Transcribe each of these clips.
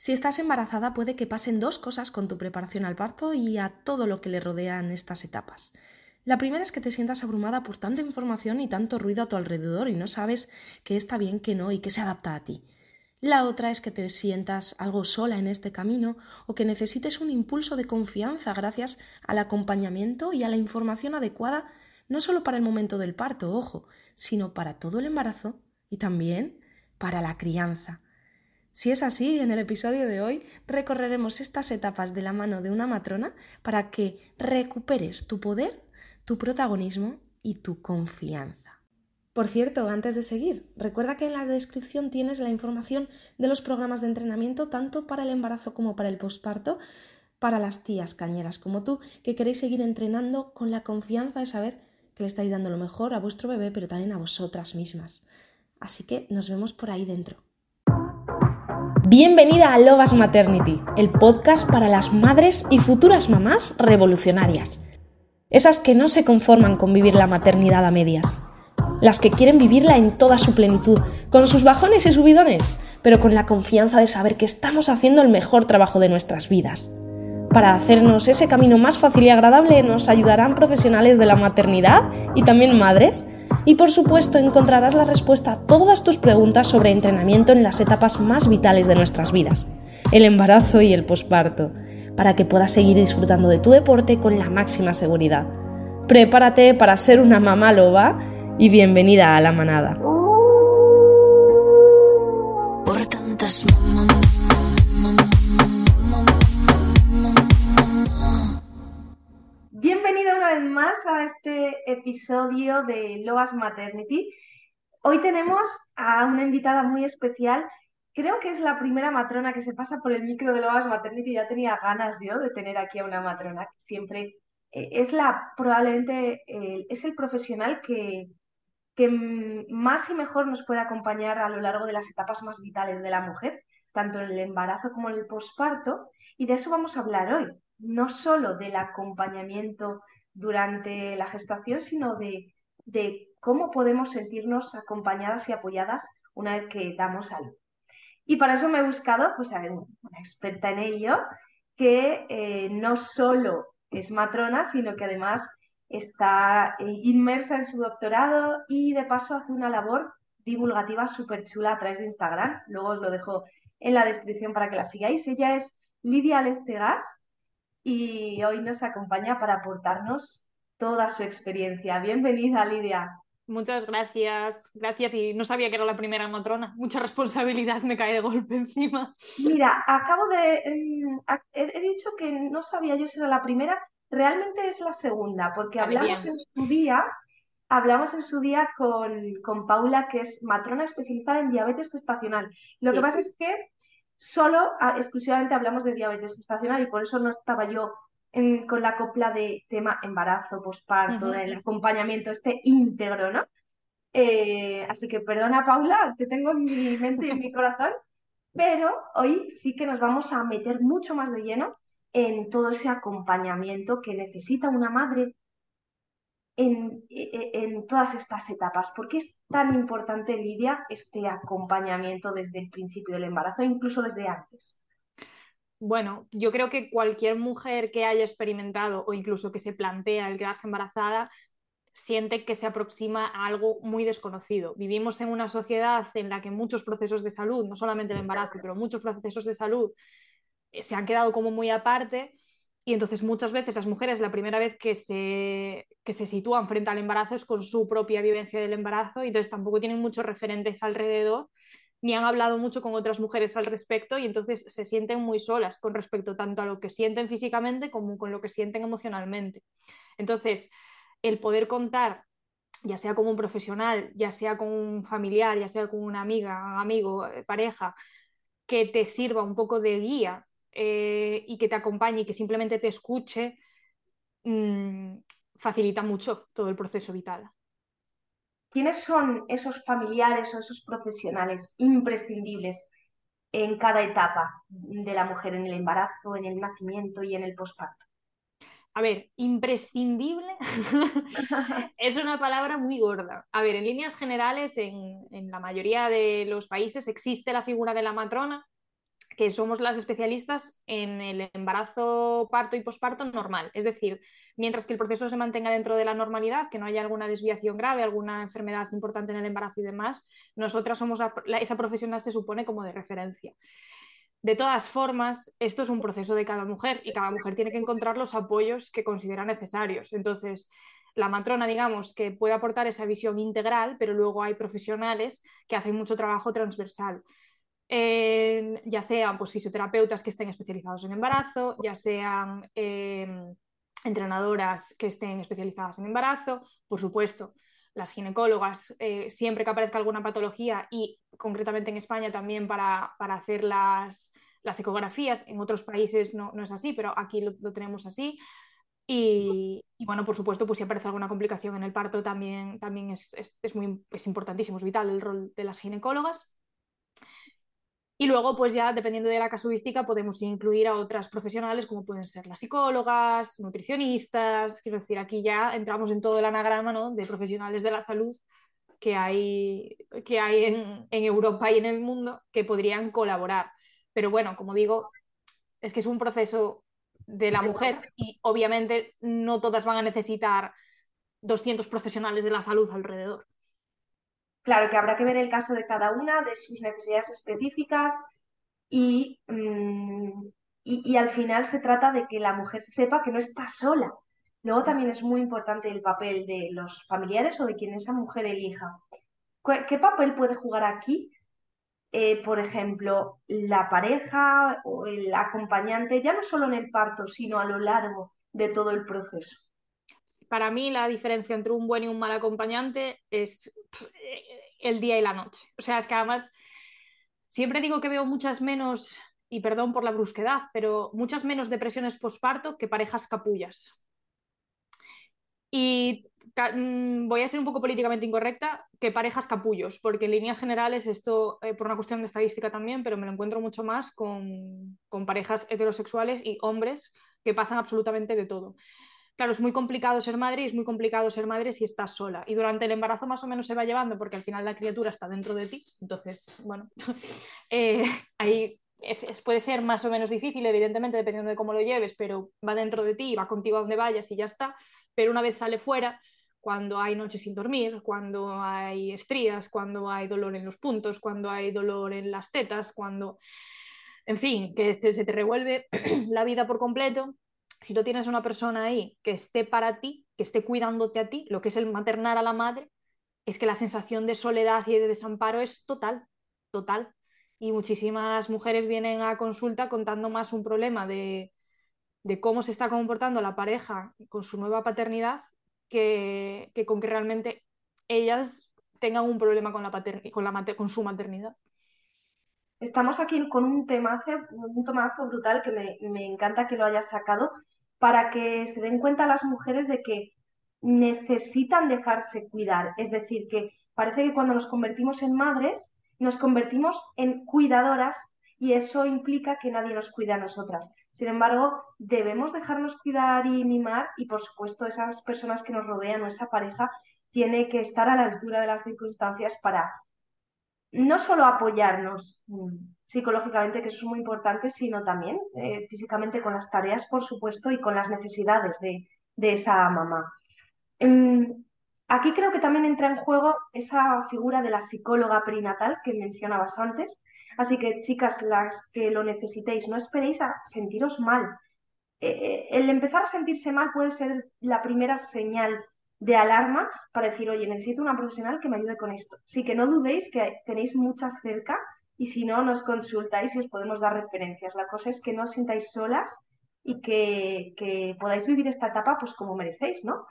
Si estás embarazada puede que pasen dos cosas con tu preparación al parto y a todo lo que le rodean estas etapas. La primera es que te sientas abrumada por tanta información y tanto ruido a tu alrededor y no sabes qué está bien, qué no y qué se adapta a ti. La otra es que te sientas algo sola en este camino o que necesites un impulso de confianza gracias al acompañamiento y a la información adecuada no solo para el momento del parto, ojo, sino para todo el embarazo y también para la crianza. Si es así, en el episodio de hoy recorreremos estas etapas de la mano de una matrona para que recuperes tu poder, tu protagonismo y tu confianza. Por cierto, antes de seguir, recuerda que en la descripción tienes la información de los programas de entrenamiento tanto para el embarazo como para el posparto, para las tías cañeras como tú, que queréis seguir entrenando con la confianza de saber que le estáis dando lo mejor a vuestro bebé, pero también a vosotras mismas. Así que nos vemos por ahí dentro. Bienvenida a Lovas Maternity, el podcast para las madres y futuras mamás revolucionarias. Esas que no se conforman con vivir la maternidad a medias. Las que quieren vivirla en toda su plenitud, con sus bajones y subidones, pero con la confianza de saber que estamos haciendo el mejor trabajo de nuestras vidas. Para hacernos ese camino más fácil y agradable nos ayudarán profesionales de la maternidad y también madres y por supuesto encontrarás la respuesta a todas tus preguntas sobre entrenamiento en las etapas más vitales de nuestras vidas, el embarazo y el posparto, para que puedas seguir disfrutando de tu deporte con la máxima seguridad. Prepárate para ser una mamá loba y bienvenida a la manada. más a este episodio de Loas Maternity. Hoy tenemos a una invitada muy especial. Creo que es la primera matrona que se pasa por el micro de Loas Maternity. Ya tenía ganas yo de tener aquí a una matrona. Siempre eh, es la, probablemente, eh, es el profesional que, que más y mejor nos puede acompañar a lo largo de las etapas más vitales de la mujer, tanto en el embarazo como en el posparto. Y de eso vamos a hablar hoy. No solo del acompañamiento durante la gestación, sino de, cómo podemos sentirnos acompañadas y apoyadas una vez que damos a Y para eso me he buscado pues, una experta en ello, que eh, no solo es matrona, sino que además está eh, inmersa en su doctorado y de paso hace una labor divulgativa súper chula a través de Instagram. Luego os lo dejo en la descripción para que la sigáis. Ella es Lidia Lestegas y hoy nos acompaña para aportarnos toda su experiencia. Bienvenida, Lidia. Muchas gracias, gracias. Y no sabía que era la primera matrona. Mucha responsabilidad me cae de golpe encima. Mira, acabo de... Em, he, dicho que no sabía yo si era la primera. Realmente es la segunda, porque hablamos en su día, hablamos en su día con, con, Paula, que es matrona especializada en diabetes gestacional. Lo que pasa es que solo exclusivamente hablamos de diabetes gestacional y por eso no estaba yo con la copla de tema embarazo, posparto, el acompañamiento este íntegro, ¿no? Eh, así que perdona Paula, te tengo en mi mente y en mi corazón, pero hoy sí que nos vamos a meter mucho más de lleno en todo ese acompañamiento que necesita una madre en, en, todas estas etapas. ¿Por qué es tan importante, Lidia, este acompañamiento desde el principio del embarazo, incluso desde antes? Bueno, yo creo que cualquier mujer que haya experimentado o incluso que se plantea el quedarse embarazada siente que se aproxima a algo muy desconocido. Vivimos en una sociedad en la que muchos procesos de salud, no solamente el embarazo, pero muchos procesos de salud eh, se han quedado como muy aparte y entonces muchas veces las mujeres la primera vez que se, que se sitúan frente al embarazo es con su propia vivencia del embarazo y entonces tampoco tienen muchos referentes alrededor ni han hablado mucho con otras mujeres al respecto y entonces se sienten muy solas con respecto tanto a lo que sienten físicamente como con lo que sienten emocionalmente. Entonces, el poder contar, ya sea con un profesional, ya sea con un familiar, ya sea con una amiga, amigo, eh, pareja, que te sirva un poco de guía eh, y que te acompañe y que simplemente te escuche, mm, facilita mucho todo el proceso vital. ¿Quiénes son esos familiares o esos profesionales imprescindibles en cada etapa de la mujer, en el embarazo, en el nacimiento y en el posparto? A ver, imprescindible es una palabra muy gorda. A ver, en líneas generales, en, en, la mayoría de los países existe la figura de la matrona, que somos las especialistas en el embarazo, parto y posparto normal. Es decir, mientras que el proceso se mantenga dentro de la normalidad, que no haya alguna desviación grave, alguna enfermedad importante en el embarazo y demás, nosotras somos esa profesional se supone como de referencia. De todas formas, esto es un proceso de cada mujer y cada mujer tiene que encontrar los apoyos que considera necesarios. Entonces, la matrona, digamos, que puede aportar esa visión integral, pero luego hay profesionales que hacen mucho trabajo transversal. Ya sean pues, fisioterapeutas que estén especializados en embarazo, ya sean em, entrenadoras que estén especializadas en embarazo, por supuesto, las ginecólogas, eh, siempre que aparezca alguna patología y concretamente en España también para, hacer las, ecografías, en otros países no, es así, pero aquí lo, tenemos así. Y, bueno, por supuesto, pues si aparece alguna complicación en el parto también, también es, es, muy, es importantísimo, es vital el rol de las ginecólogas. Y luego, pues ya dependiendo de la casuística, podemos incluir a otras profesionales como pueden ser las psicólogas, nutricionistas, quiero decir, aquí ya entramos en todo el anagrama ¿no? de profesionales de la salud que hay, que hay en, en Europa y en el mundo que podrían colaborar. Pero bueno, como digo, es que es un proceso de la mujer y obviamente no todas van a necesitar 200 profesionales de la salud alrededor. Claro que habrá que ver el caso de cada una, de sus necesidades específicas mm, y, y, al final se trata de que la mujer sepa que no está sola. Luego también es muy importante el papel de los familiares o de quien esa mujer elija. ¿Qué papel puede jugar aquí? Eh, por ejemplo, la pareja o el acompañante, ya no solo en el parto, sino a lo largo de todo el proceso. Para mí la diferencia entre un buen y un mal acompañante es el día y la noche. O sea, es que además siempre digo que veo muchas menos, y perdón por la brusquedad, pero muchas menos depresiones posparto que parejas capullas. Y mm, voy a ser un poco políticamente incorrecta, que parejas capullos, porque en líneas generales esto, eh, por una cuestión de estadística también, pero me lo encuentro mucho más con, con parejas heterosexuales y hombres que pasan absolutamente de todo. Claro, es muy complicado ser madre y es muy complicado ser madre si estás sola. Y durante el embarazo más o menos se va llevando porque al final la criatura está dentro de ti. Entonces, bueno, eh, ahí puede ser más o menos difícil, evidentemente, dependiendo de cómo lo lleves, pero va dentro de ti, va contigo a donde vayas y ya está. Pero una vez sale fuera, cuando hay noches sin dormir, cuando hay estrías, cuando hay dolor en los puntos, cuando hay dolor en las tetas, cuando, en fin, que se te revuelve la vida por completo si no tienes una persona ahí que esté para ti, que esté cuidándote a ti, lo que es el maternar a la madre, es que la sensación de soledad y de desamparo es total, total. Y muchísimas mujeres vienen a consulta contando más un problema de, cómo se está comportando la pareja con su nueva paternidad que, con que realmente ellas tengan un problema con, la con, la con su maternidad. Estamos aquí con un temazo, un tomazo brutal que me, me encanta que lo hayas sacado, para que se den cuenta las mujeres de que necesitan dejarse cuidar. Es decir, que parece que cuando nos convertimos en madres, nos convertimos en cuidadoras y eso implica que nadie nos cuida a nosotras. Sin embargo, debemos dejarnos cuidar y mimar y, por supuesto, esas personas que nos rodean o esa pareja tiene que estar a la altura de las circunstancias para no solo apoyarnos mm, psicológicamente, que eso es muy importante, sino también eh, físicamente con las tareas, por supuesto, y con las necesidades de, esa mamá. Em, aquí creo que también entra en juego esa figura de la psicóloga perinatal que mencionabas antes. Así que, chicas, las que lo necesitéis, no esperéis a sentiros mal. Eh, eh, el empezar a sentirse mal puede ser la primera señal de alarma para decir, oye, necesito una profesional que me ayude con esto. Así que no dudéis que tenéis muchas cerca y si no, nos consultáis y os podemos dar referencias. La cosa es que no os sintáis solas y que, que podáis vivir esta etapa pues como merecéis, ¿no?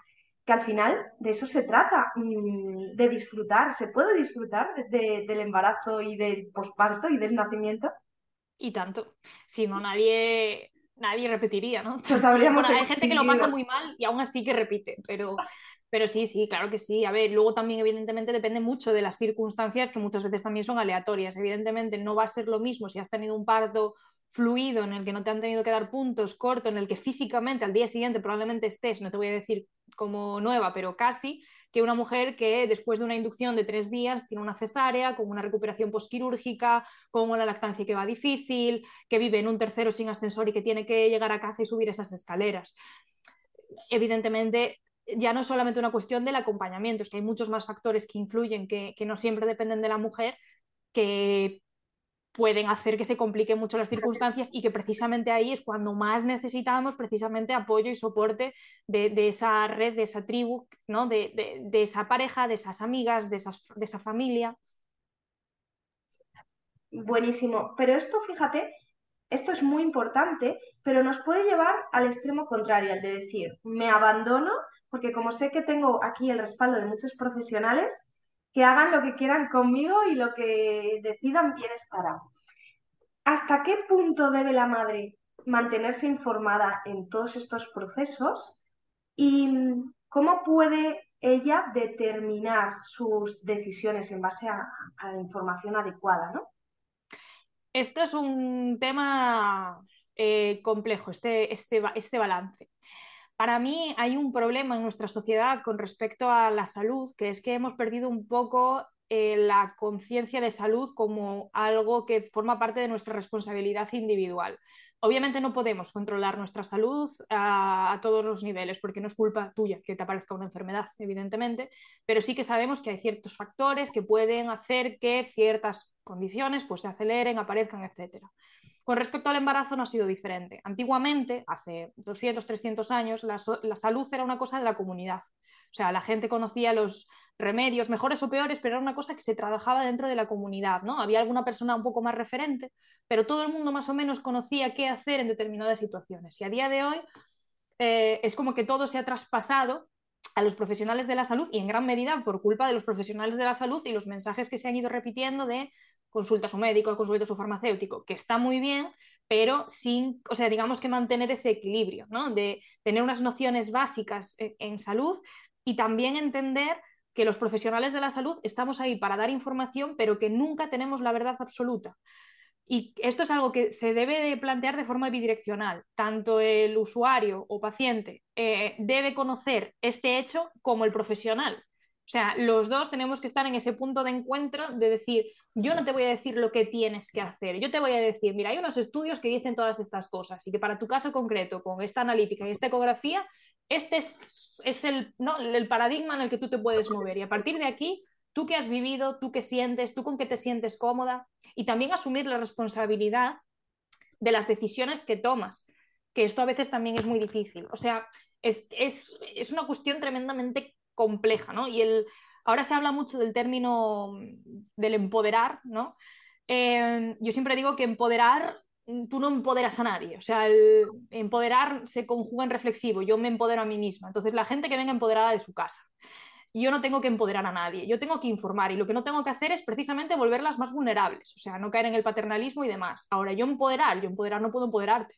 Que al final de eso se trata, mm, de disfrutar, se puede disfrutar del embarazo y del posparto y del nacimiento. Y tanto, si no nadie, nadie repetiría, ¿no? bueno, hay gente que lo pasa muy mal y aún así que repite, pero pero sí, sí, claro que sí. A ver, luego también evidentemente depende mucho de las circunstancias que muchas veces también son aleatorias. Evidentemente no va a ser lo mismo si has tenido un parto fluido, en el que no te han tenido que dar puntos, corto, en el que físicamente al día siguiente probablemente estés, no te voy a decir como nueva, pero casi, que una mujer que después de una inducción de tres días tiene una cesárea, con una recuperación posquirúrgica, con una lactancia que va difícil, que vive en un tercero sin ascensor y que tiene que llegar a casa y subir esas escaleras. Evidentemente, ya no es solamente una cuestión del acompañamiento, es que hay muchos más factores que influyen, que, que no siempre dependen de la mujer, que pueden hacer que se compliquen mucho las circunstancias y que precisamente ahí es cuando más necesitamos precisamente apoyo y soporte de, esa red, de esa tribu, ¿no? de, esa pareja, de esas amigas, de, de esa familia. Buenísimo, pero esto, fíjate, esto es muy importante, pero nos puede llevar al extremo contrario, al de decir, me abandono, porque como sé que tengo aquí el respaldo de muchos profesionales, que hagan lo que quieran conmigo y lo que decidan bien estará. ¿Hasta qué punto debe la madre mantenerse informada en todos estos procesos y cómo puede ella determinar sus decisiones en base a, la información adecuada? ¿no? Esto es un tema eh, complejo, este, este, este balance. Para mí hay un problema en nuestra sociedad con respecto a la salud, que es que hemos perdido un poco eh, la conciencia de salud como algo que forma parte de nuestra responsabilidad individual. Obviamente no podemos controlar nuestra salud a, todos los niveles, porque no es culpa tuya que te aparezca una enfermedad, evidentemente, pero sí que sabemos que hay ciertos factores que pueden hacer que ciertas condiciones pues, se aceleren, aparezcan, etc. Con respecto al embarazo no ha sido diferente. Antiguamente, hace 200, 300 años, la, salud era una cosa de la comunidad. O sea, la gente conocía los remedios, mejores o peores, pero era una cosa que se trabajaba dentro de la comunidad, ¿no? Había alguna persona un poco más referente, pero todo el mundo más o menos conocía qué hacer en determinadas situaciones. Y a día de hoy eh, es como que todo se ha traspasado a los profesionales de la salud y en gran medida por culpa de los profesionales de la salud y los mensajes que se han ido repitiendo de consulta a su médico, consulta a su farmacéutico, que está muy bien, pero sin, o sea, digamos que mantener ese equilibrio, ¿no? De tener unas nociones básicas en, salud y también entender que los profesionales de la salud estamos ahí para dar información, pero que nunca tenemos la verdad absoluta. Y esto es algo que se debe de plantear de forma bidireccional. Tanto el usuario o paciente eh, debe conocer este hecho como el profesional. O sea, los dos tenemos que estar en ese punto de encuentro de decir, yo no te voy a decir lo que tienes que hacer, yo te voy a decir, mira, hay unos estudios que dicen todas estas cosas y que para tu caso concreto, con esta analítica y esta ecografía, este es, el, el paradigma en el que tú te puedes mover. Y a partir de aquí, tú qué has vivido, tú qué sientes, tú con qué te sientes cómoda y también asumir la responsabilidad de las decisiones que tomas, que esto a veces también es muy difícil. O sea, es, es, es una cuestión tremendamente compleja, ¿no? Y el, ahora se habla mucho del término mm, del empoderar, ¿no? Eh, yo siempre digo que empoderar, mm, tú no empoderas a nadie, o sea, el empoderar se conjuga en reflexivo, yo me empodero a mí misma, entonces la gente que venga empoderada de su casa. Yo no tengo que empoderar a nadie, yo tengo que informar y lo que no tengo que hacer es precisamente volverlas más vulnerables, o sea, no caer en el paternalismo y demás. Ahora, yo empoderar, yo empoderar no puedo empoderarte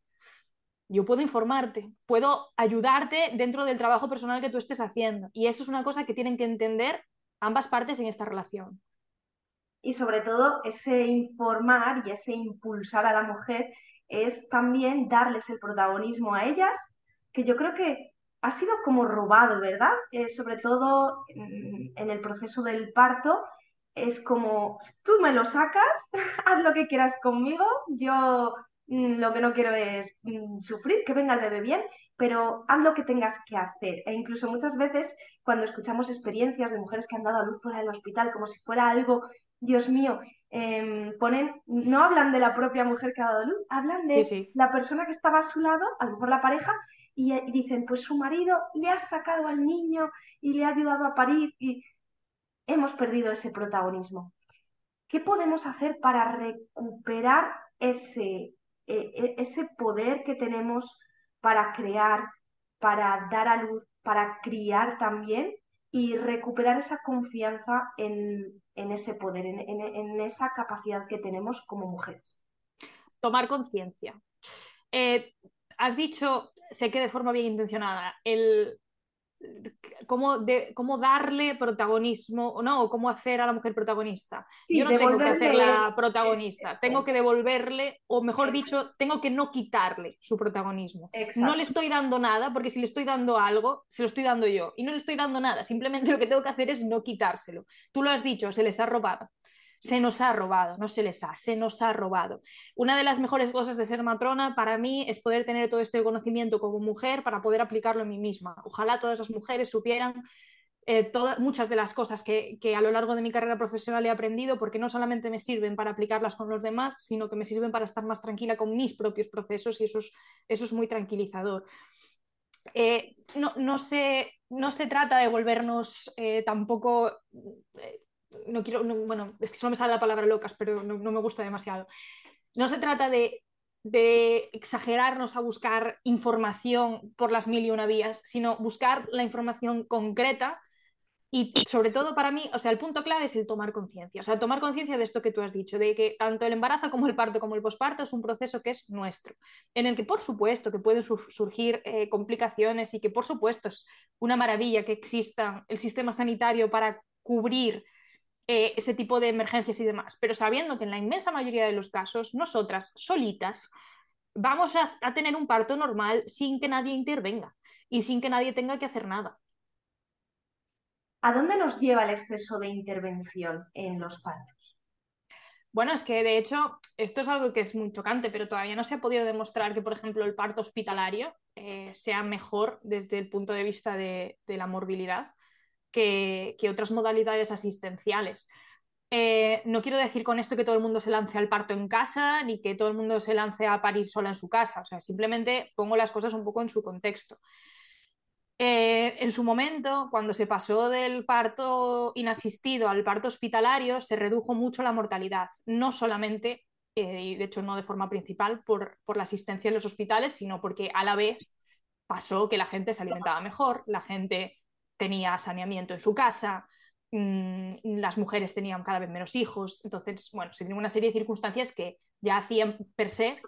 yo puedo informarte, puedo ayudarte dentro del trabajo personal que tú estés haciendo. Y eso es una cosa que tienen que entender ambas partes en esta relación. Y sobre todo ese informar y ese impulsar a la mujer es también darles el protagonismo a ellas, que yo creo que ha sido como robado, ¿verdad? Eh, sobre todo en el proceso del parto, es como, tú me lo sacas, haz lo que quieras conmigo, yo Mm, lo que no quiero es mm, sufrir, que venga el bebé bien, pero haz lo que tengas que hacer. E incluso muchas veces cuando escuchamos experiencias de mujeres que han dado a luz fuera del hospital como si fuera algo, Dios mío, em, ponen, no hablan de la propia mujer que ha dado a luz, hablan de la persona que estaba a su lado, a lo mejor la pareja, y, y dicen, pues su marido le ha sacado al niño y le ha ayudado a parir y hemos perdido ese protagonismo. ¿Qué podemos hacer para recuperar ese e, e, ese poder que tenemos para crear, para dar a luz, para criar también y recuperar esa confianza en, ese poder, en, esa capacidad que tenemos como mujeres. Tomar conciencia. Eh, has dicho, sé que de forma bien intencionada, el cómo, de, cómo darle protagonismo, ¿no? O cómo hacer a la mujer protagonista. Yo no tengo que hacerla protagonista, tengo que devolverle, o mejor dicho, tengo que no quitarle su protagonismo. No le estoy dando nada, porque si le estoy dando algo, se lo estoy dando yo. Y no le estoy dando nada, simplemente lo que tengo que hacer es no quitárselo. Tú lo has dicho, se les ha robado se nos ha robado, no se les ha, se nos ha robado. Una de las mejores cosas de ser matrona para mí es poder tener todo este conocimiento como mujer para poder aplicarlo en mí misma. Ojalá todas las mujeres supieran eh, muchas de las cosas que, que, a lo largo de mi carrera profesional he aprendido, porque no solamente me sirven para aplicarlas con los demás, sino que me sirven para estar más tranquila con mis propios procesos y eso es, eso es muy tranquilizador. Eh, no, no, se, no, se, trata de volvernos eh, tampoco no quiero, bueno, es que solo me sale la palabra locas, pero no, me gusta demasiado. No se trata de, de, exagerarnos a buscar información por las mil y una vías, sino buscar la información concreta y sobre todo para mí, o sea, el punto clave es el tomar conciencia, o sea, tomar conciencia de esto que tú has dicho, de que tanto el embarazo como el parto como el posparto es un proceso que es nuestro, en el que por supuesto que pueden surgir eh, complicaciones y que por supuesto es una maravilla que exista el sistema sanitario para cubrir eh, ese tipo de emergencias y demás, pero sabiendo que en la inmensa mayoría de los casos, nosotras solitas vamos a, tener un parto normal sin que nadie intervenga y sin que nadie tenga que hacer nada. ¿A dónde nos lleva el exceso de intervención en los partos? Bueno, es que de hecho esto es algo que es muy chocante, pero todavía no se ha podido demostrar que, por ejemplo, el parto hospitalario eh, sea mejor desde el punto de vista de la morbilidad que, otras modalidades asistenciales. Eh, no quiero decir con esto que todo el mundo se lance al parto en casa ni que todo el mundo se lance a parir sola en su casa, o sea, simplemente pongo las cosas un poco en su contexto. Eh, en su momento, cuando se pasó del parto inasistido al parto hospitalario, se redujo mucho la mortalidad, no solamente, eh, y de hecho no de forma principal, por, por la asistencia en los hospitales, sino porque a la vez pasó que la gente se alimentaba mejor, la gente tenía saneamiento en su casa, mm, las mujeres tenían cada vez menos hijos, entonces, bueno, se tiene una serie de circunstancias que ya hacían per se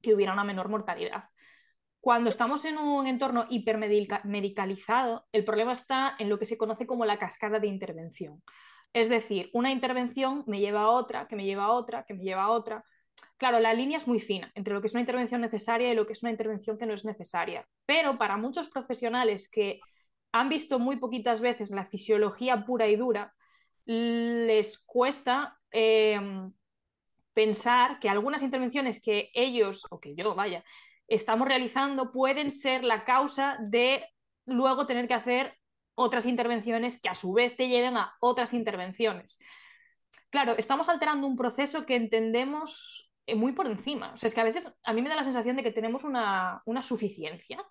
que hubiera una menor mortalidad. Cuando estamos en un entorno hipermedicalizado, el problema está en lo que se conoce como la cascada de intervención. Es decir, una intervención me lleva a otra, que me lleva a otra, que me lleva a otra. Claro, la línea es muy fina entre lo que es una intervención necesaria y lo que es una intervención que no es necesaria. Pero para muchos profesionales que han visto muy poquitas veces la fisiología pura y dura, les cuesta em, pensar que algunas intervenciones que ellos, o que yo, vaya, estamos realizando pueden ser la causa de luego tener que hacer otras intervenciones que a su vez te lleven a otras intervenciones. Claro, estamos alterando un proceso que entendemos eh, muy por encima. O sea, es que a veces a mí me da la sensación de que tenemos una, una suficiencia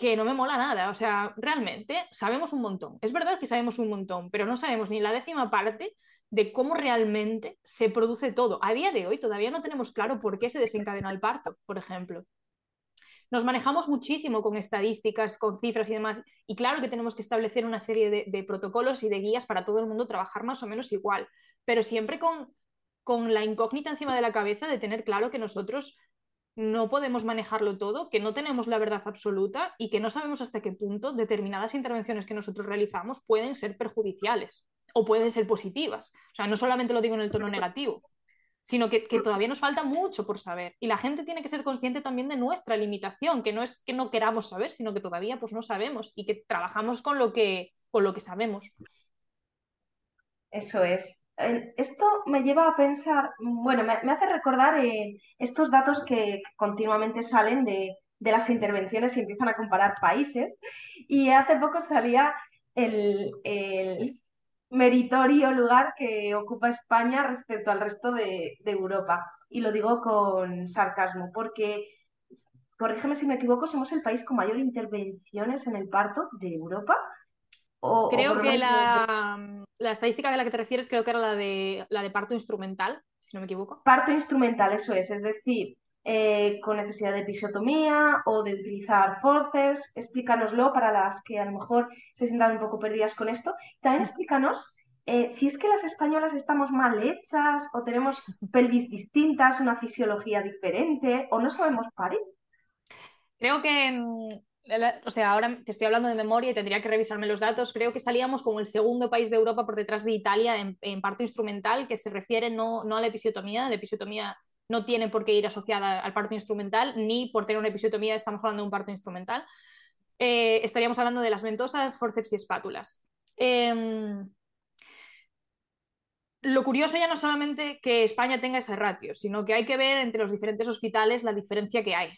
que no me mola nada. O sea, realmente sabemos un montón. Es verdad que sabemos un montón, pero no sabemos ni la décima parte de cómo realmente se produce todo. A día de hoy todavía no tenemos claro por qué se desencadena el parto, por ejemplo. Nos manejamos muchísimo con estadísticas, con cifras y demás, y claro que tenemos que establecer una serie de, protocolos y de guías para todo el mundo trabajar más o menos igual, pero siempre con, con la incógnita encima de la cabeza de tener claro que nosotros no podemos manejarlo todo, que no tenemos la verdad absoluta y que no sabemos hasta qué punto determinadas intervenciones que nosotros realizamos pueden ser perjudiciales o pueden ser positivas. O sea, no solamente lo digo en el tono negativo, sino que, todavía nos falta mucho por saber. Y la gente tiene que ser consciente también de nuestra limitación, que no es que no queramos saber, sino que todavía pues no sabemos y que trabajamos con lo que, con lo que sabemos. Eso es esto me lleva a pensar, bueno, me, hace recordar eh, estos datos que continuamente salen de, las intervenciones y empiezan a comparar países. Y hace poco salía el, meritorio lugar que ocupa España respecto al resto de, de Europa. Y lo digo con sarcasmo, porque, corrígeme si me equivoco, somos el país con mayor intervenciones en el parto de Europa creo que la, estadística de la que te refieres creo que era la de, la de parto instrumental, si no me equivoco. Parto instrumental, eso es, es decir, eh, con necesidad de episiotomía o de utilizar forceps. Explícanoslo para las que a lo mejor se sientan un poco perdidas con esto. También explícanos eh, si es que las españolas estamos mal hechas o tenemos pelvis distintas, una fisiología diferente o no sabemos parir. Creo que o sea, ahora te estoy hablando de memoria y tendría que revisarme los datos, creo que salíamos como el segundo país de Europa por detrás de Italia en, parto instrumental, que se refiere no, no a la episiotomía, la episiotomía no tiene por qué ir asociada al parto instrumental, ni por tener una episiotomía estamos hablando de un parto instrumental. Eh, estaríamos hablando de las ventosas, forceps y espátulas. Em, lo curioso ya no solamente que España tenga ese ratio, sino que hay que ver entre los diferentes hospitales la diferencia que hay.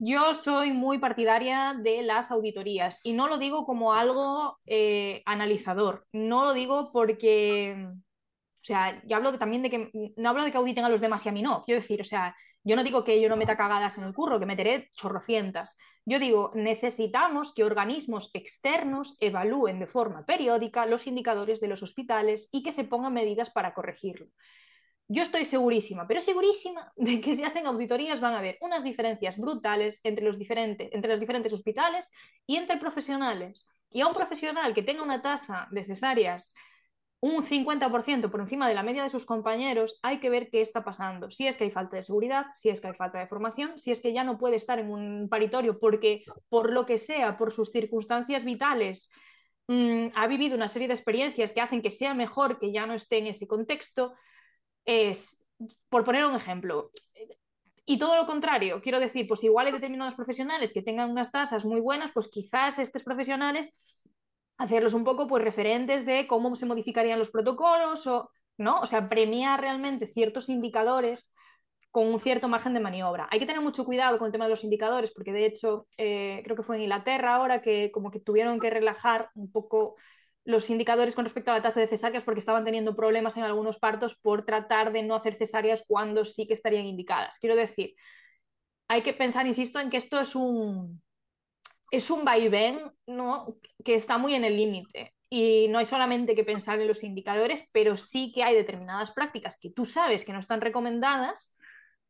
Yo soy muy partidaria de las auditorías y no lo digo como algo eh, analizador, no lo digo porque, o sea, yo hablo también de que, no hablo de que auditen a los demás y a mí no, quiero decir, o sea, yo no digo que yo no meta cagadas en el curro, que meteré chorrocientas. Yo digo, necesitamos que organismos externos evalúen de forma periódica los indicadores de los hospitales y que se pongan medidas para corregirlo. Yo estoy segurísima, pero segurísima de que si hacen auditorías van a haber unas diferencias brutales entre los, diferentes, entre los diferentes hospitales y entre profesionales. Y a un profesional que tenga una tasa de cesáreas un 50% por encima de la media de sus compañeros, hay que ver qué está pasando. Si es que hay falta de seguridad, si es que hay falta de formación, si es que ya no puede estar en un paritorio porque, por lo que sea, por sus circunstancias vitales, mm, ha vivido una serie de experiencias que hacen que sea mejor que ya no esté en ese contexto. Es, por poner un ejemplo, y todo lo contrario, quiero decir, pues igual hay determinados profesionales que tengan unas tasas muy buenas, pues quizás estos profesionales hacerlos un poco pues referentes de cómo se modificarían los protocolos o, ¿no? O sea, premiar realmente ciertos indicadores con un cierto margen de maniobra. Hay que tener mucho cuidado con el tema de los indicadores, porque de hecho eh, creo que fue en Inglaterra ahora que como que tuvieron que relajar un poco los indicadores con respecto a la tasa de cesáreas porque estaban teniendo problemas en algunos partos por tratar de no hacer cesáreas cuando sí que estarían indicadas. Quiero decir, hay que pensar, insisto, en que esto es un, es un vaivén ¿no? que está muy en el límite. Y no hay solamente que pensar en los indicadores, pero sí que hay determinadas prácticas que tú sabes que no están recomendadas,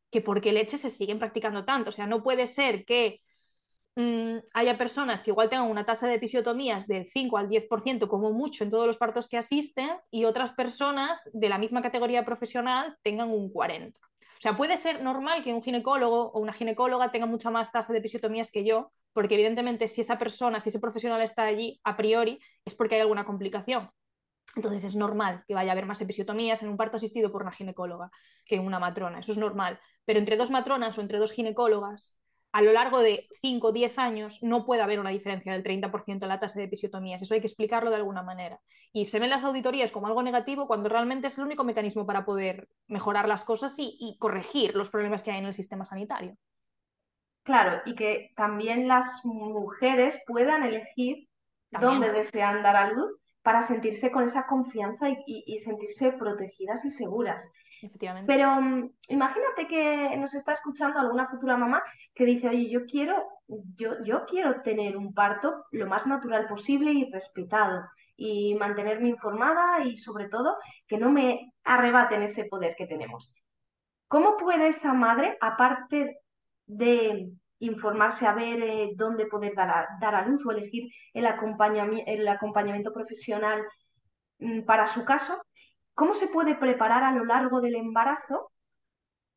que porque leche se siguen practicando tanto. O sea, no puede ser que mm, haya personas que igual tengan una tasa de episiotomías del 5 al 10% como mucho en todos los partos que asisten y otras personas de la misma categoría profesional tengan un 40%. O sea, puede ser normal que un ginecólogo o una ginecóloga tenga mucha más tasa de episiotomías que yo, porque evidentemente si esa persona, si ese profesional está allí, a priori, es porque hay alguna complicación. Entonces es normal que vaya a haber más episiotomías en un parto asistido por una ginecóloga que en una matrona, eso es normal. Pero entre dos matronas o entre dos ginecólogas, a lo largo de 5 o 10 años no puede haber una diferencia del 30% en la tasa de episiotomías. Eso hay que explicarlo de alguna manera. Y se ven las auditorías como algo negativo cuando realmente es el único mecanismo para poder mejorar las cosas y, corregir los problemas que hay en el sistema sanitario. Claro, y que también las mujeres puedan elegir dónde desean dar a luz para sentirse con esa confianza y sentirse protegidas y seguras. Pero mm, imagínate que nos está escuchando alguna futura mamá que dice, oye, yo quiero, yo, yo quiero tener un parto lo más natural posible y respetado y mantenerme informada y sobre todo que no me arrebaten ese poder que tenemos. ¿Cómo puede esa madre, aparte de informarse a ver eh, dónde poder dar a, dar a, luz o elegir el, acompañamiento, el acompañamiento profesional mm, para su caso, cómo se puede preparar a lo largo del embarazo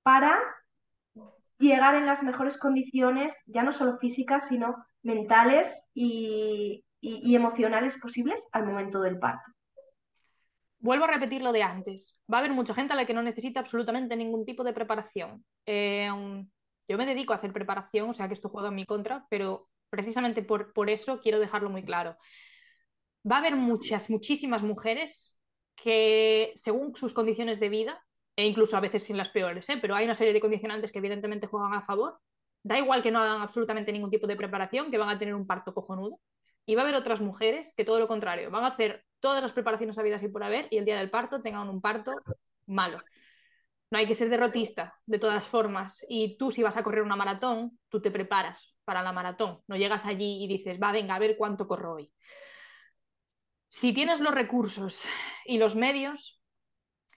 para llegar en las mejores condiciones, ya no solo físicas, sino mentales y, emocionales posibles al momento del parto. Vuelvo a repetir lo de antes. Va a haber mucha gente a la que no necesita absolutamente ningún tipo de preparación. Eh, yo me dedico a hacer preparación, o sea que esto juega en mi contra, pero precisamente por, por eso quiero dejarlo muy claro. Va a haber muchas, muchísimas mujeres que según sus condiciones de vida, e incluso a veces sin las peores, ¿eh? pero hay una serie de condicionantes que evidentemente juegan a favor, da igual que no hagan absolutamente ningún tipo de preparación, que van a tener un parto cojonudo. Y va a haber otras mujeres que todo lo contrario, van a hacer todas las preparaciones habidas y por haber y el día del parto tengan un parto malo. No hay que ser derrotista, de todas formas. Y tú si vas a correr una maratón, tú te preparas para la maratón. No llegas allí y dices, va, venga, a ver cuánto corro hoy. Si tienes los recursos y los medios,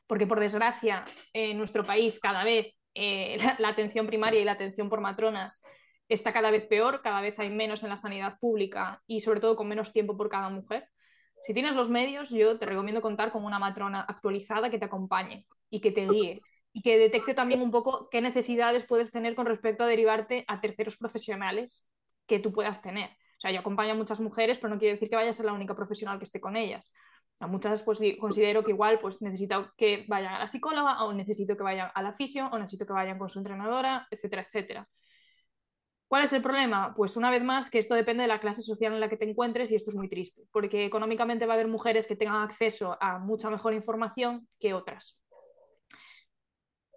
porque por desgracia en nuestro país cada vez eh, la, atención primaria y la atención por matronas está cada vez peor, cada vez hay menos en la sanidad pública y sobre todo con menos tiempo por cada mujer. Si tienes los medios, yo te recomiendo contar con una matrona actualizada que te acompañe y que te guíe y que detecte también un poco qué necesidades puedes tener con respecto a derivarte a terceros profesionales que tú puedas tener. Sea, yo acompaño a muchas mujeres, pero no quiere decir que vaya a ser la única profesional que esté con ellas. A muchas pues considero que igual pues necesito que vayan a la psicóloga o necesito que vayan a la fisio o necesito que vayan con su entrenadora, etcétera, etcétera. ¿Cuál es el problema? Pues una vez más que esto depende de la clase social en la que te encuentres y esto es muy triste, porque económicamente va a haber mujeres que tengan acceso a mucha mejor información que otras.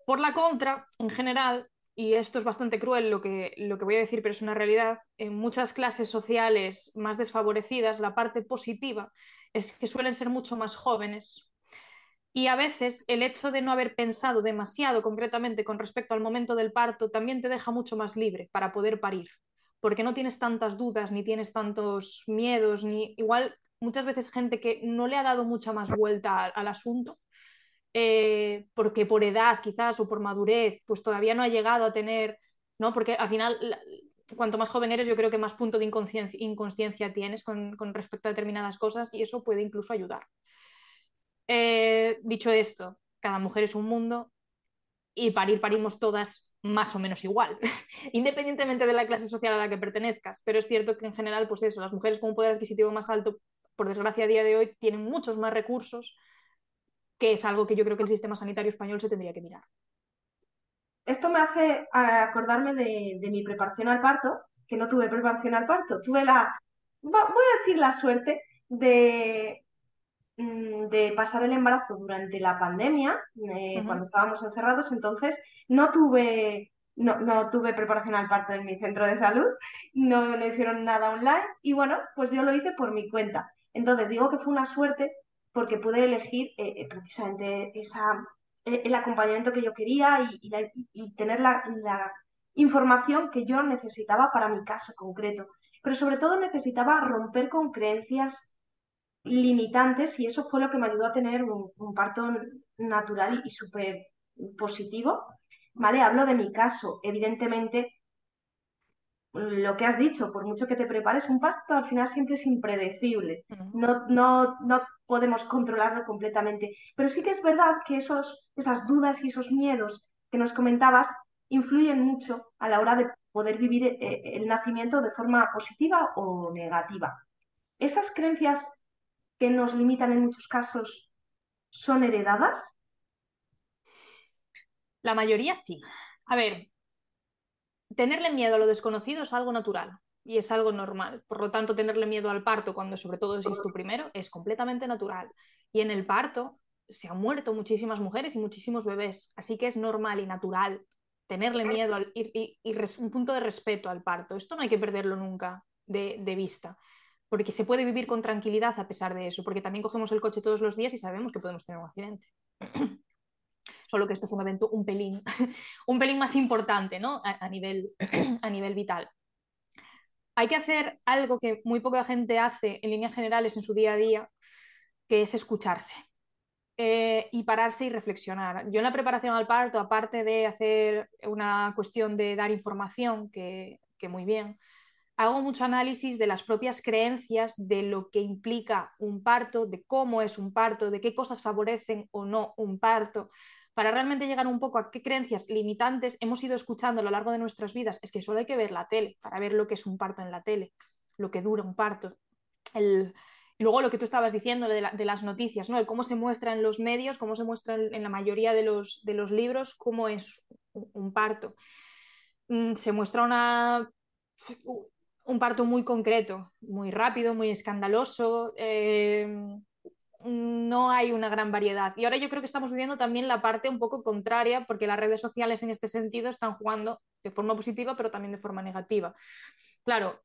Por la contra, en general, y esto es bastante cruel lo que, lo que voy a decir, pero es una realidad, en muchas clases sociales más desfavorecidas, la parte positiva es que suelen ser mucho más jóvenes. Y a veces el hecho de no haber pensado demasiado concretamente con respecto al momento del parto también te deja mucho más libre para poder parir, porque no tienes tantas dudas, ni tienes tantos miedos, ni igual muchas veces gente que no le ha dado mucha más vuelta al asunto eh, porque por edad quizás o por madurez, pues todavía no ha llegado a tener, ¿no? Porque al final, cuanto más joven eres, yo creo que más punto de inconsciencia, tienes con, respecto a determinadas cosas y eso puede incluso ayudar. Eh, dicho esto, cada mujer es un mundo y parir parimos todas más o menos igual, independientemente de la clase social a la que pertenezcas. Pero es cierto que en general, pues eso, las mujeres con un poder adquisitivo más alto, por desgracia a día de hoy, tienen muchos más recursos que es algo que yo creo que el sistema sanitario español se tendría que mirar. Esto me hace acordarme de, mi preparación al parto, que no tuve preparación al parto. Tuve la, voy a decir la suerte de, mm, de pasar el embarazo durante la pandemia, eh, cuando estábamos encerrados, entonces no tuve, no, no, tuve preparación al parto en mi centro de salud, no me hicieron nada online y bueno, pues yo lo hice por mi cuenta. Entonces digo que fue una suerte porque pude elegir eh, eh, precisamente esa, eh, el acompañamiento que yo quería y, tener la, información que yo necesitaba para mi caso concreto. Pero sobre todo necesitaba romper con creencias limitantes y eso fue lo que me ayudó a tener un, parto natural y, y súper positivo. ¿Vale? Hablo de mi caso. Evidentemente, lo que has dicho, por mucho que te prepares, un parto al final siempre es impredecible. No, no, no podemos controlarlo completamente. Pero sí que es verdad que esos, esas dudas y esos miedos que nos comentabas influyen mucho a la hora de poder vivir eh, el nacimiento de forma positiva o negativa. ¿Esas creencias que nos limitan en muchos casos son heredadas? La mayoría sí. A ver, tenerle miedo a lo desconocido es algo natural y es algo normal. Por lo tanto, tenerle miedo al parto cuando sobre todo es tu primero es completamente natural. Y en el parto se han muerto muchísimas mujeres y muchísimos bebés, así que es normal y natural tenerle miedo al, y, un punto de respeto al parto. Esto no hay que perderlo nunca de, de vista, porque se puede vivir con tranquilidad a pesar de eso, porque también cogemos el coche todos los días y sabemos que podemos tener un accidente. Solo que esto es un evento un pelín, un pelín más importante ¿no? a, nivel, a nivel vital hay que hacer algo que muy poca gente hace en líneas generales en su día a día, que es escucharse eh, y pararse y reflexionar. Yo en la preparación al parto, aparte de hacer una cuestión de dar información, que, que muy bien, hago mucho análisis de las propias creencias, de lo que implica un parto, de cómo es un parto, de qué cosas favorecen o no un parto para realmente llegar un poco a qué creencias limitantes hemos ido escuchando a lo largo de nuestras vidas, es que solo hay que ver la tele para ver lo que es un parto en la tele, lo que dura un parto. Y luego lo que tú estabas diciendo de, las noticias, ¿no? El cómo se muestra en los medios, cómo se muestra en, la mayoría de los, de los, libros, cómo es un, parto. Mm, se muestra una, un parto muy concreto, muy rápido, muy escandaloso. Eh, no hay una gran variedad. Y ahora yo creo que estamos viviendo también la parte un poco contraria, porque las redes sociales en este sentido están jugando de forma positiva, pero también de forma negativa. Claro,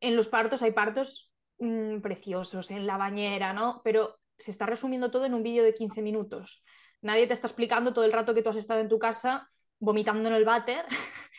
en los partos hay partos mm, preciosos, en la bañera, ¿no? Pero se está resumiendo todo en un vídeo de 15 minutos. Nadie te está explicando todo el rato que tú has estado en tu casa vomitando en el váter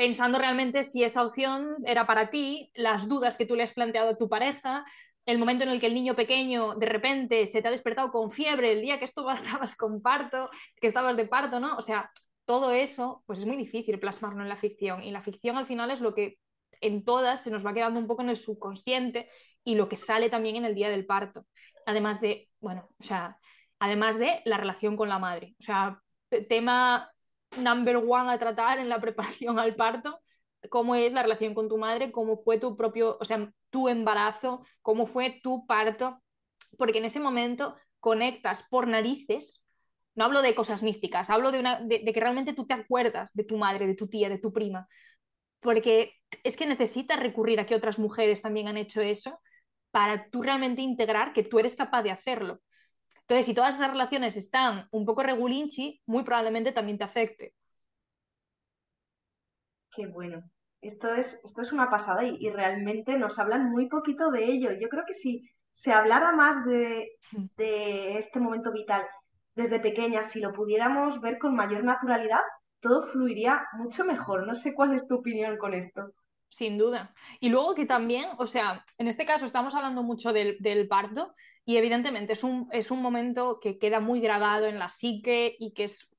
pensando realmente si esa opción era para ti, las dudas que tú le has planteado a tu pareja, el momento en el que el niño pequeño de repente se te ha despertado con fiebre, el día que esto estabas con parto, que estabas de parto, ¿no? O sea, todo eso, pues es muy difícil plasmarlo en la ficción. Y la ficción al final es lo que en todas se nos va quedando un poco en el subconsciente y lo que sale también en el día del parto. Además de, bueno, o sea, además de la relación con la madre. O sea, tema number one a tratar en la preparación al parto, cómo es la relación con tu madre, cómo fue tu propio, o sea, tu embarazo, cómo fue tu parto, porque en ese momento conectas por narices. No hablo de cosas místicas, hablo de, una, de, que realmente tú te acuerdas de tu madre, de tu tía, de tu prima, porque es que necesitas recurrir a que otras mujeres también han hecho eso para tú realmente integrar que tú eres capaz de hacerlo. Entonces, si todas esas relaciones están un poco regulinchi, muy probablemente también te afecte. Qué bueno. Esto es, esto es una pasada y, realmente nos hablan muy poquito de ello. Yo creo que si se hablara más de, de este momento vital desde pequeña, si lo pudiéramos ver con mayor naturalidad, todo fluiría mucho mejor. No sé cuál es tu opinión con esto. Sin duda. Y luego que también, o sea, en este caso estamos hablando mucho del, parto y evidentemente es un, es un momento que queda muy grabado en la psique y que es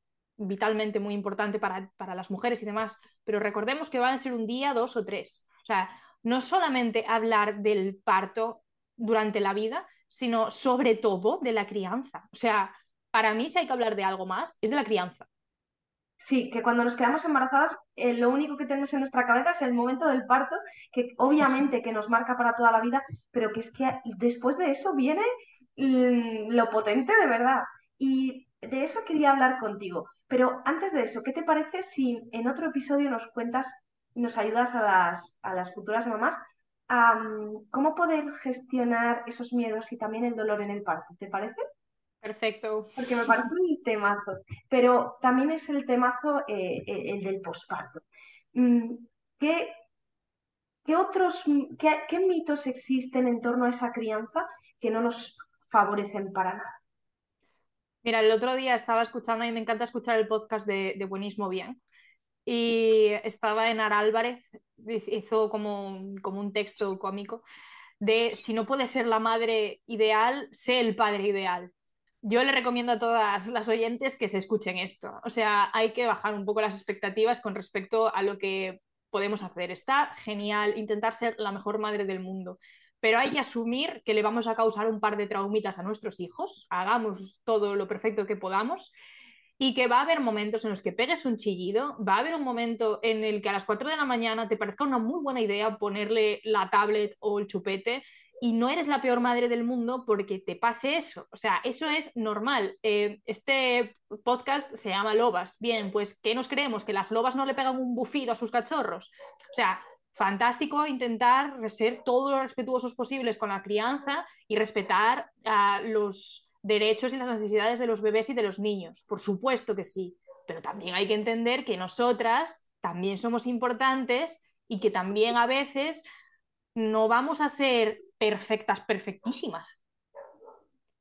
vitalmente muy importante para, para, las mujeres y demás, pero recordemos que van a ser un día, dos o tres. O sea, no solamente hablar del parto durante la vida, sino sobre todo de la crianza. O sea, para mí si hay que hablar de algo más, es de la crianza. Sí, que cuando nos quedamos embarazadas, eh, lo único que tenemos en nuestra cabeza es el momento del parto, que obviamente que nos marca para toda la vida, pero que es que después de eso viene mm, lo potente de verdad. Y de eso quería hablar contigo. Pero antes de eso, ¿qué te parece si en otro episodio nos cuentas, nos ayudas a las, a las futuras mamás a mm, cómo poder gestionar esos miedos y también el dolor en el parto? ¿Te parece? Perfecto. Porque me parece un temazo. Pero también es el temazo, eh, el del posparto. Mm, ¿Qué, qué otros, qué, mitos existen en torno a esa crianza que no nos favorecen para nada? Mira, el otro día estaba escuchando, y me encanta escuchar el podcast de, Buenismo Bien, y estaba en Álvarez, hizo como, como un texto cómico de si no puedes ser la madre ideal, sé el padre ideal yo le recomiendo a todas las oyentes que se escuchen esto. O sea, hay que bajar un poco las expectativas con respecto a lo que podemos hacer. Está genial intentar ser la mejor madre del mundo, pero hay que asumir que le vamos a causar un par de traumitas a nuestros hijos, hagamos todo lo perfecto que podamos y que va a haber momentos en los que pegues un chillido, va a haber un momento en el que a las 4 de la mañana te parezca una muy buena idea ponerle la tablet o el chupete y no eres la peor madre del mundo porque te pase eso. O sea, eso es normal. Eh, este podcast se llama Lobas. Bien, pues ¿qué nos creemos? ¿Que las lobas no le pegan un bufido a sus cachorros? O sea, fantástico intentar ser todos los respetuosos posibles con la crianza y respetar los derechos y las necesidades de los bebés y de los niños. Por supuesto que sí. Pero también hay que entender que nosotras también somos importantes y que también a veces no vamos a ser perfectas, perfectísimas.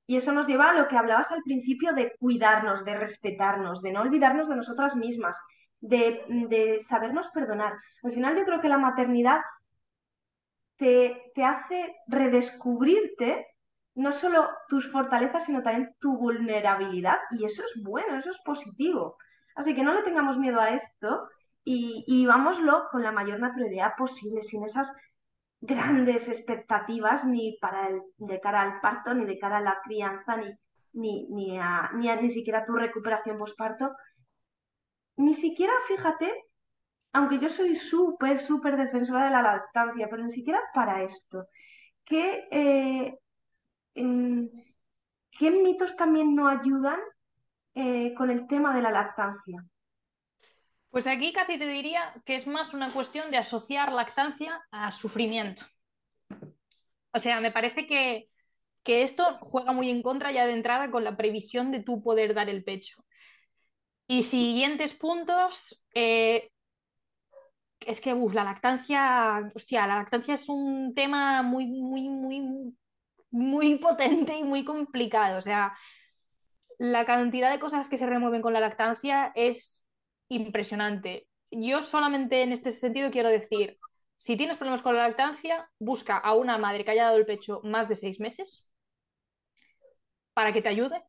Y eso nos lleva a lo que hablabas al principio de cuidarnos, de respetarnos, de no olvidarnos de nosotras mismas, de, sabernos perdonar. Al final yo creo que la maternidad te, te hace redescubrirte no solo tus fortalezas, sino también tu vulnerabilidad. Y eso es bueno, eso es positivo. Así que no le tengamos miedo a esto y, y con la mayor naturalidad posible, sin esas grandes expectativas ni para el, de cara al parto, ni de cara a la crianza, ni, ni, ni, a, ni, ni siquiera tu recuperación postparto. Ni siquiera, fíjate, aunque yo soy súper, súper defensora de la lactancia, pero ni siquiera para esto. ¿Qué, eh, ¿qué mitos también no ayudan eh, con el tema de la lactancia? Pues aquí casi te diría que es más una cuestión de asociar lactancia a sufrimiento. O sea, me parece que, esto juega muy en contra ya de entrada con la previsión de tú poder dar el pecho. Y siguientes puntos, eh, es que uf, la lactancia, hostia, la lactancia es un tema muy, muy, muy, muy potente y muy complicado. O sea, la cantidad de cosas que se remueven con la lactancia es impresionante. Yo solamente en este sentido quiero decir, si tienes problemas con la lactancia, busca a una madre que haya dado el pecho más de seis meses para que te ayude.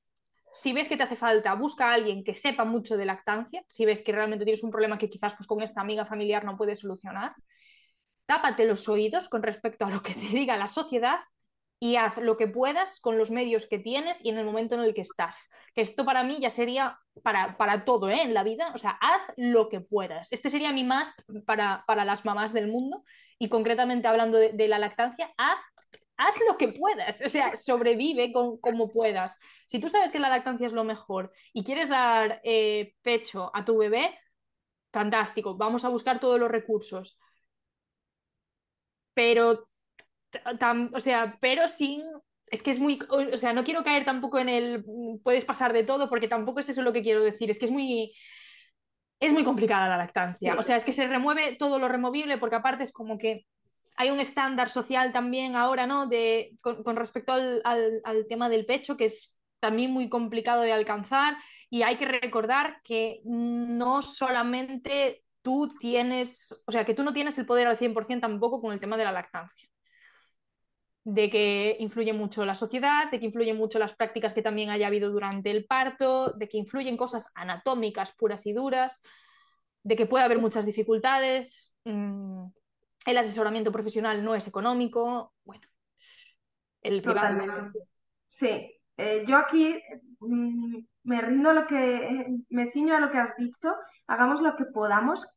Si ves que te hace falta, busca a alguien que sepa mucho de lactancia. Si ves que realmente tienes un problema que quizás pues, con esta amiga familiar no puedes solucionar. Tápate los oídos con respecto a lo que te diga la sociedad y haz lo que puedas con los medios que tienes y en el momento en el que estás. Que esto para mí ya sería para, para todo ¿eh? en la vida, o sea, haz lo que puedas. Este sería mi must para, para las mamás del mundo y concretamente hablando de la lactancia, haz haz lo que puedas, o sea, sobrevive con, como puedas. Si tú sabes que la lactancia es lo mejor y quieres dar eh, pecho a tu bebé, fantástico, vamos a buscar todos los recursos. Pero o sea, pero sin es que es muy, o sea, no quiero caer tampoco en el puedes pasar de todo porque tampoco es eso lo que quiero decir, es que es muy es muy complicada la lactancia, o sea, es que se remueve todo lo removible porque aparte es como que hay un estándar social también ahora, ¿no? De, con, respecto al, tema del pecho, que es también muy complicado de alcanzar y hay que recordar que no solamente tú tienes, o sea, que tú no tienes el poder al 100% tampoco con el tema de la lactancia de que influye mucho la sociedad, de que influyen mucho las prácticas que también haya habido durante el parto, de que influyen cosas anatómicas puras y duras, de que puede haber muchas dificultades, mm, el asesoramiento profesional no es económico, bueno, el privado. Sí, eh, yo aquí mm, me rindo a lo que, me ciño a lo que has dicho, hagamos lo que podamos,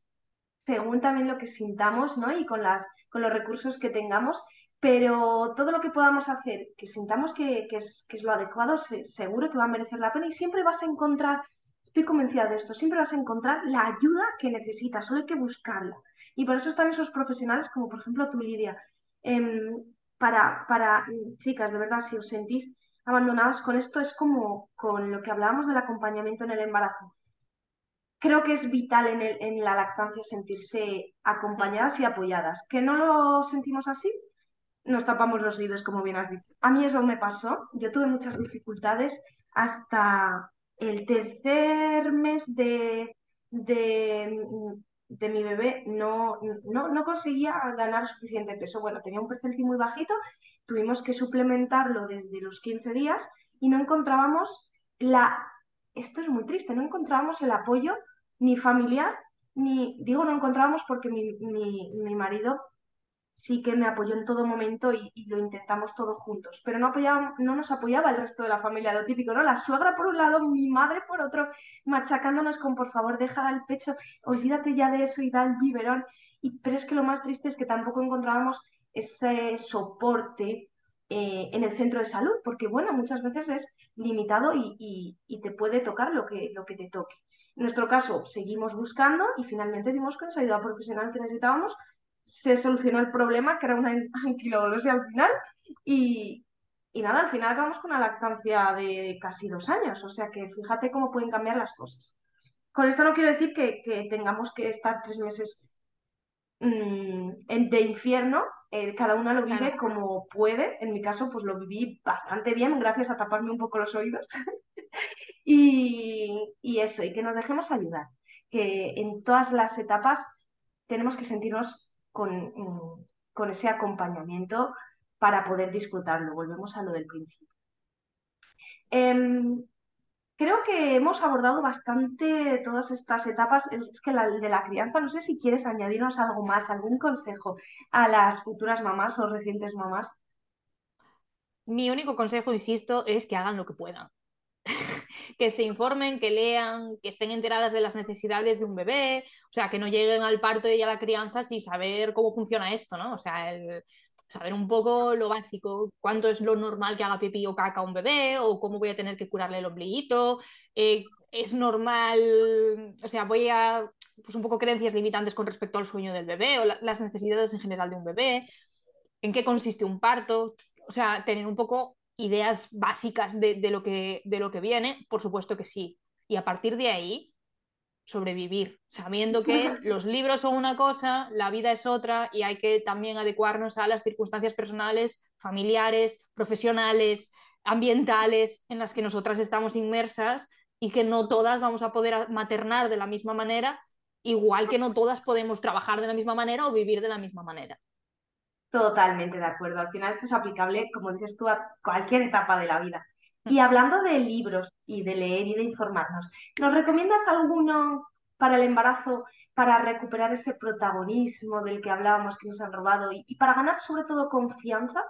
según también lo que sintamos, ¿no? Y con las, con los recursos que tengamos pero todo lo que podamos hacer, que sintamos que, es, lo adecuado, seguro que va a merecer la pena y siempre vas a encontrar, estoy convencida de esto, siempre vas a encontrar la ayuda que necesitas, solo hay que buscarla. Y por eso están esos profesionales como por ejemplo tú, Lidia. Em, para, para chicas, de verdad, si os sentís abandonadas con esto, es como con lo que hablábamos del acompañamiento en el embarazo. Creo que es vital en, en la lactancia sentirse acompañadas y apoyadas. ¿Que no lo sentimos así? nos tapamos los oídos, como bien has dicho. A mí eso me pasó. Yo tuve muchas dificultades hasta el tercer mes de, de, mi bebé. No, no, no, conseguía ganar suficiente peso. Bueno, tenía un percentil muy bajito. Tuvimos que suplementarlo desde los 15 días y no encontrábamos la... Esto es muy triste, no encontrábamos el apoyo ni familiar, ni, digo, no encontrábamos porque mi, mi, mi marido sí que me apoyó en todo momento y, lo intentamos todos juntos, pero no, apoyaba, no nos apoyaba el resto de la familia, lo típico, ¿no? La suegra por un lado, mi madre por otro, machacándonos con, por favor, deja el pecho, olvídate ya de eso y da el biberón. Y, pero es que lo más triste es que tampoco encontrábamos ese soporte eh, en el centro de salud, porque, bueno, muchas veces es limitado y, te puede tocar lo que, lo que te toque. En nuestro caso, seguimos buscando y finalmente dimos con esa ayuda profesional que necesitábamos se solucionó el problema, que era una anquilodorosis al final, y, nada, al final acabamos con una lactancia de casi dos años, o sea que fíjate cómo pueden cambiar las cosas. Con esto no quiero decir que, tengamos que estar tres meses mm, de infierno, eh, cada una lo vive como puede, en mi caso pues lo viví bastante bien gracias a taparme un poco los oídos. Y, y eso, y que nos dejemos ayudar, que en todas las etapas tenemos que sentirnos Mm, con, ese acompañamiento para poder disfrutarlo. Volvemos a lo del principio. Em, creo que hemos abordado bastante todas estas etapas. Es que la de la crianza, no sé si quieres añadirnos algo más, algún consejo a las futuras mamás o recientes mamás. Mi único consejo, insisto, es que hagan lo que puedan. que se informen, que lean, que estén enteradas de las necesidades de un bebé, o sea, que no lleguen al parto y a la crianza sin saber cómo funciona esto, ¿no? O sea, saber un poco lo básico, cuánto es lo normal que haga pipí o caca un bebé, o cómo voy a tener que curarle el ombliguito, eh, es normal, o sea, voy a, pues un poco creencias limitantes con respecto al sueño del bebé o las necesidades en general de un bebé, en qué consiste un parto, o sea, tener un poco ideas básicas de, lo que, de lo que viene, por supuesto que sí. Y a partir de ahí, sobrevivir, sabiendo que los libros son una cosa, la vida es otra y hay que también adecuarnos a las circunstancias personales, familiares, profesionales, ambientales en las que nosotras estamos inmersas y que no todas vamos a poder maternar de la misma manera, igual que no todas podemos trabajar de la misma manera o vivir de la misma manera. Totalmente de acuerdo. Al final esto es aplicable, como dices tú, a cualquier etapa de la vida. Y hablando de libros y de leer y de informarnos, ¿nos recomiendas alguno para el embarazo, para recuperar ese protagonismo del que hablábamos que nos han robado y, para ganar sobre todo confianza?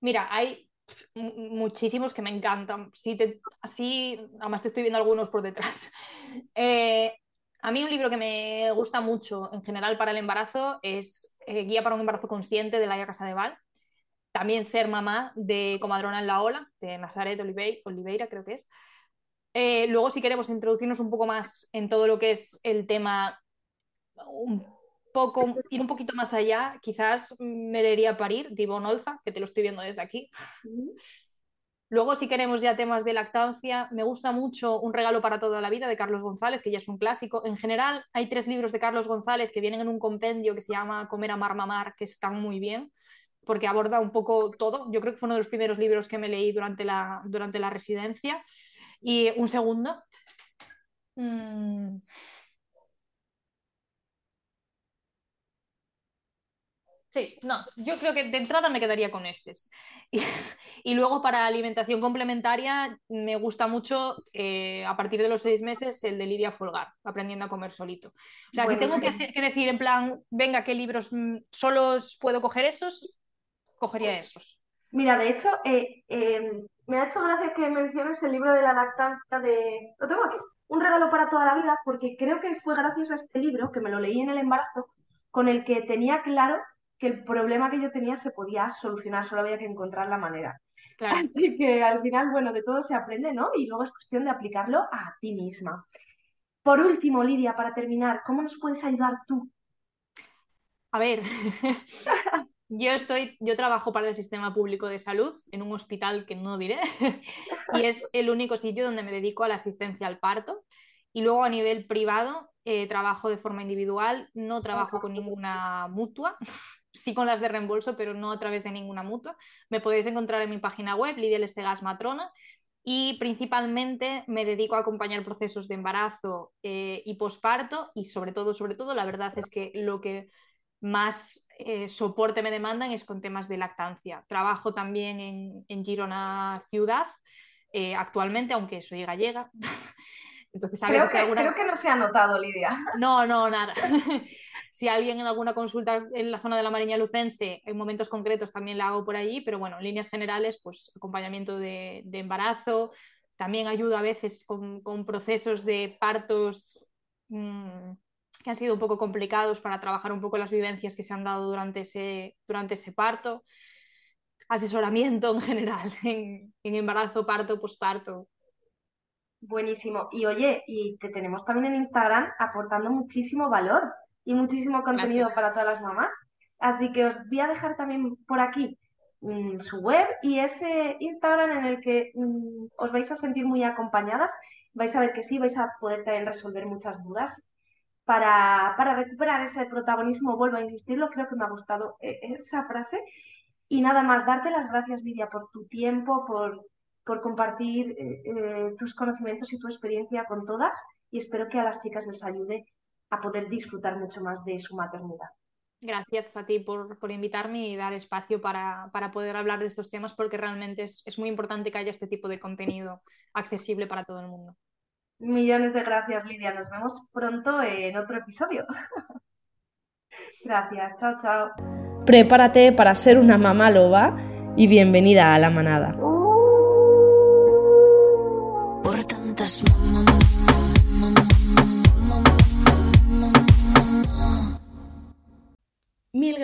Mira, hay muchísimos que me encantan. Sí, te, así, además te estoy viendo algunos por detrás. Eh, a mí un libro que me gusta mucho en general para el embarazo es eh, Guía para un embarazo consciente de Laia Casadeval. También Ser mamá de Comadrona en la ola, de Nazaret Oliveira, creo que es. Eh, luego, si queremos introducirnos un poco más en todo lo que es el tema, un poco, ir un poquito más allá, quizás me leería Parir, de Ivonne Olza, que te lo estoy viendo desde aquí. Luego, si queremos ya temas de lactancia, me gusta mucho Un regalo para toda la vida de Carlos González, que ya es un clásico. En general, hay tres libros de Carlos González que vienen en un compendio que se llama Comer, Amar, Mamar, que están muy bien, porque aborda un poco todo. Yo creo que fue uno de los primeros libros que me leí durante la, durante la residencia. Y un segundo. Mm. Sí, no, yo creo que de entrada me quedaría con estos. Y, luego para alimentación complementaria me gusta mucho eh, a partir de los seis meses el de Lidia Folgar, aprendiendo a comer solito. O sea, si tengo que, decir en plan, venga, ¿qué libros mm, solos puedo coger esos? Cogería esos. Mira, de hecho, eh, eh, me ha hecho gracia que menciones el libro de la lactancia de... Lo tengo aquí, un regalo para toda la vida, porque creo que fue gracias a este libro, que me lo leí en el embarazo, con el que tenía claro que el problema que yo tenía se podía solucionar, solo había que encontrar la manera. Así que al final, bueno, de todo se aprende, ¿no? Y luego es cuestión de aplicarlo a ti misma. Por último, Lidia, para terminar, ¿cómo nos puedes ayudar tú? A ver, yo estoy, yo trabajo para el sistema público de salud en un hospital que no diré, y es el único sitio donde me dedico a la asistencia al parto. Y luego a nivel privado, eh, trabajo de forma individual, no trabajo con ninguna mutua, sí con las de reembolso, pero no a través de ninguna mutua. Me podéis encontrar en mi página web, Lidia Lestegas Matrona, y principalmente me dedico a acompañar procesos de embarazo eh, y posparto y sobre todo, sobre todo, la verdad es que lo que más eh, soporte me demandan es con temas de lactancia. Trabajo también en, Girona Ciudad eh, actualmente, aunque soy gallega. Entonces, creo, que, creo que no se ha notado, Lidia. No, no, nada. Si alguien en alguna consulta en la zona de la Mariña Lucense, en momentos concretos también la hago por allí, pero bueno, en líneas generales, pues acompañamiento de, embarazo, también ayuda a veces con, procesos de partos mm, que han sido un poco complicados para trabajar un poco las vivencias que se han dado durante ese, durante ese parto, asesoramiento en general, en, embarazo, parto, posparto. Buenísimo. Y oye, y te tenemos también en Instagram aportando muchísimo valor y muchísimo contenido para todas las mamás. Así que os voy a dejar también por aquí mm, su web y ese Instagram en el que mm, os vais a sentir muy acompañadas. Vais a ver que sí, vais a poder también resolver muchas dudas. Para, recuperar ese protagonismo, vuelvo a insistirlo, creo que me ha gustado eh, esa frase. Y nada más, darte las gracias, Lidia, por tu tiempo, por, por compartir eh, eh, tus conocimientos y tu experiencia con todas. Y espero que a las chicas les ayude a poder disfrutar mucho más de su maternidad. Gracias a ti por, invitarme y dar espacio para, poder hablar de estos temas porque realmente es, muy importante que haya este tipo de contenido accesible para todo el mundo. Millones de gracias, Lidia. Nos vemos pronto en otro episodio. gracias, chao, chao. Prepárate para ser una mamá loba y bienvenida a la manada. Por tantas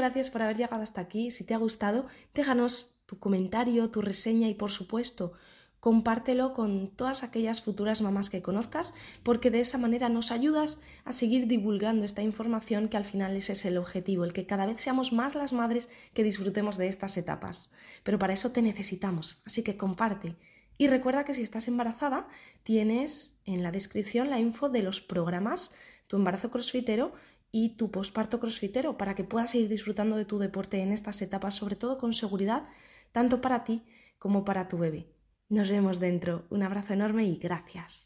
gracias por haber llegado hasta aquí. Si te ha gustado, déjanos tu comentario, tu reseña y por supuesto, compártelo con todas aquellas futuras mamás que conozcas, porque de esa manera nos ayudas a seguir divulgando esta información que al final ese es el objetivo, el que cada vez seamos más las madres que disfrutemos de estas etapas. Pero para eso te necesitamos, así que comparte. Y recuerda que si estás embarazada, tienes en la descripción la info de los programas Tu embarazo crossfitero y tu posparto crossfitero para que puedas seguir disfrutando de tu deporte en estas etapas, sobre todo con seguridad, tanto para ti como para tu bebé. Nos vemos dentro. Un abrazo enorme y gracias.